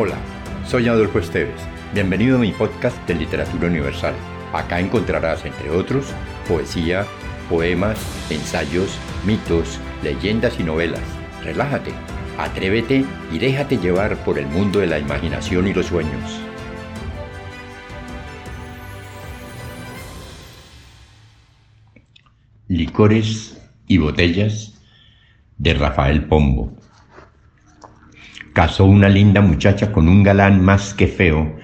Hola, soy Adolfo Esteves. Bienvenido a mi podcast de Literatura Universal. Acá encontrarás, entre otros, poesía, poemas, ensayos, mitos, leyendas y novelas. Relájate, atrévete y déjate llevar por el mundo de la imaginación y los sueños. Licores y botellas de Rafael Pombo casó una linda muchacha con un galán más que feo,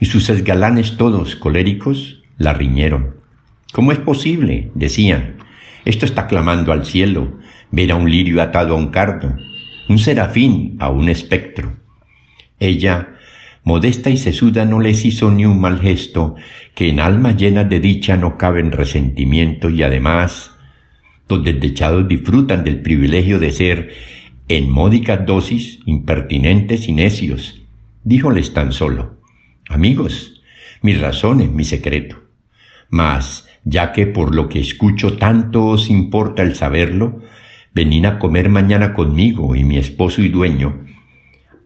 y sus esgalanes todos coléricos la riñeron. ¿Cómo es posible? decían. Esto está clamando al cielo, ver a un lirio atado a un cardo, un serafín a un espectro. Ella, modesta y sesuda, no les hizo ni un mal gesto, que en almas llenas de dicha no caben resentimiento y además los desdechados disfrutan del privilegio de ser en módicas dosis, impertinentes y necios. Díjoles tan solo, amigos, mis razones, mi secreto. Mas, ya que por lo que escucho tanto os importa el saberlo, venid a comer mañana conmigo y mi esposo y dueño.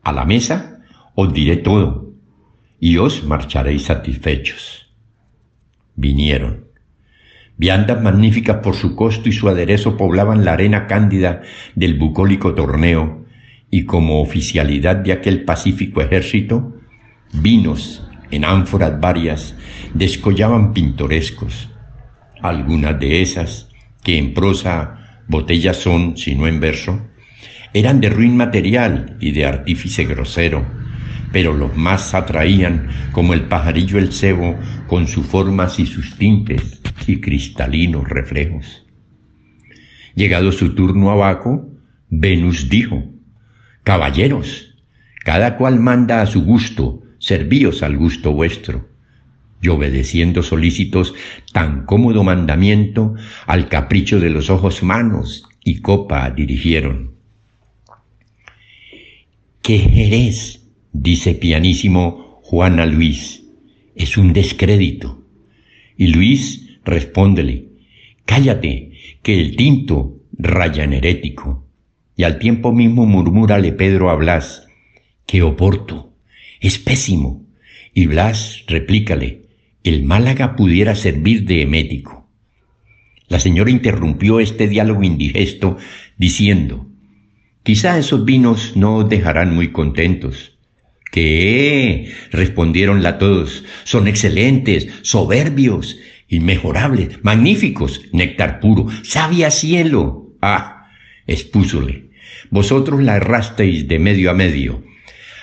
A la mesa os diré todo, y os marcharéis satisfechos. Vinieron. Viandas magníficas por su costo y su aderezo poblaban la arena cándida del bucólico torneo, y como oficialidad de aquel pacífico ejército, vinos en ánforas varias descollaban pintorescos. Algunas de esas, que en prosa botellas son, sino en verso, eran de ruin material y de artífice grosero, pero los más atraían como el pajarillo el cebo con sus formas y sus tintes y cristalinos reflejos. Llegado su turno abajo, Venus dijo, Caballeros, cada cual manda a su gusto, servíos al gusto vuestro. Y obedeciendo solícitos tan cómodo mandamiento, al capricho de los ojos manos y copa dirigieron. ¿Qué jerez? Dice pianísimo Juana Luis, es un descrédito. Y Luis respóndele, cállate, que el tinto raya en herético. Y al tiempo mismo murmúrale Pedro a Blas, que Oporto es pésimo. Y Blas replícale, el Málaga pudiera servir de emético. La señora interrumpió este diálogo indigesto diciendo, quizá esos vinos no os dejarán muy contentos, ¿Qué? respondieron la todos. Son excelentes, soberbios, inmejorables, magníficos, néctar puro, sabia cielo. Ah, expúsole. Vosotros la errasteis de medio a medio.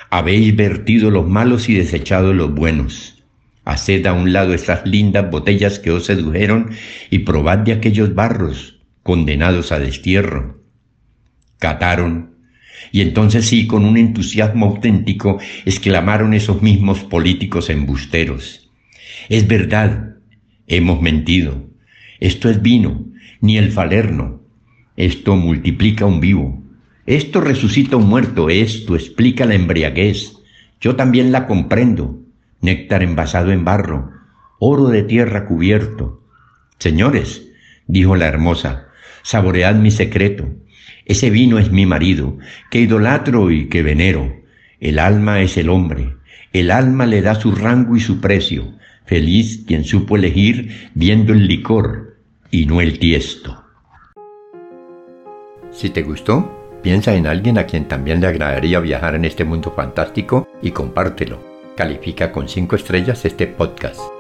Habéis vertido los malos y desechado los buenos. Haced a un lado estas lindas botellas que os sedujeron y probad de aquellos barros condenados a destierro. Cataron y entonces sí, con un entusiasmo auténtico, exclamaron esos mismos políticos embusteros. Es verdad, hemos mentido. Esto es vino, ni el falerno. Esto multiplica un vivo. Esto resucita un muerto, esto explica la embriaguez. Yo también la comprendo. Néctar envasado en barro, oro de tierra cubierto. Señores, dijo la hermosa, saboread mi secreto. Ese vino es mi marido, que idolatro y que venero. El alma es el hombre. El alma le da su rango y su precio. Feliz quien supo elegir viendo el licor y no el tiesto. Si te gustó, piensa en alguien a quien también le agradaría viajar en este mundo fantástico y compártelo. Califica con 5 estrellas este podcast.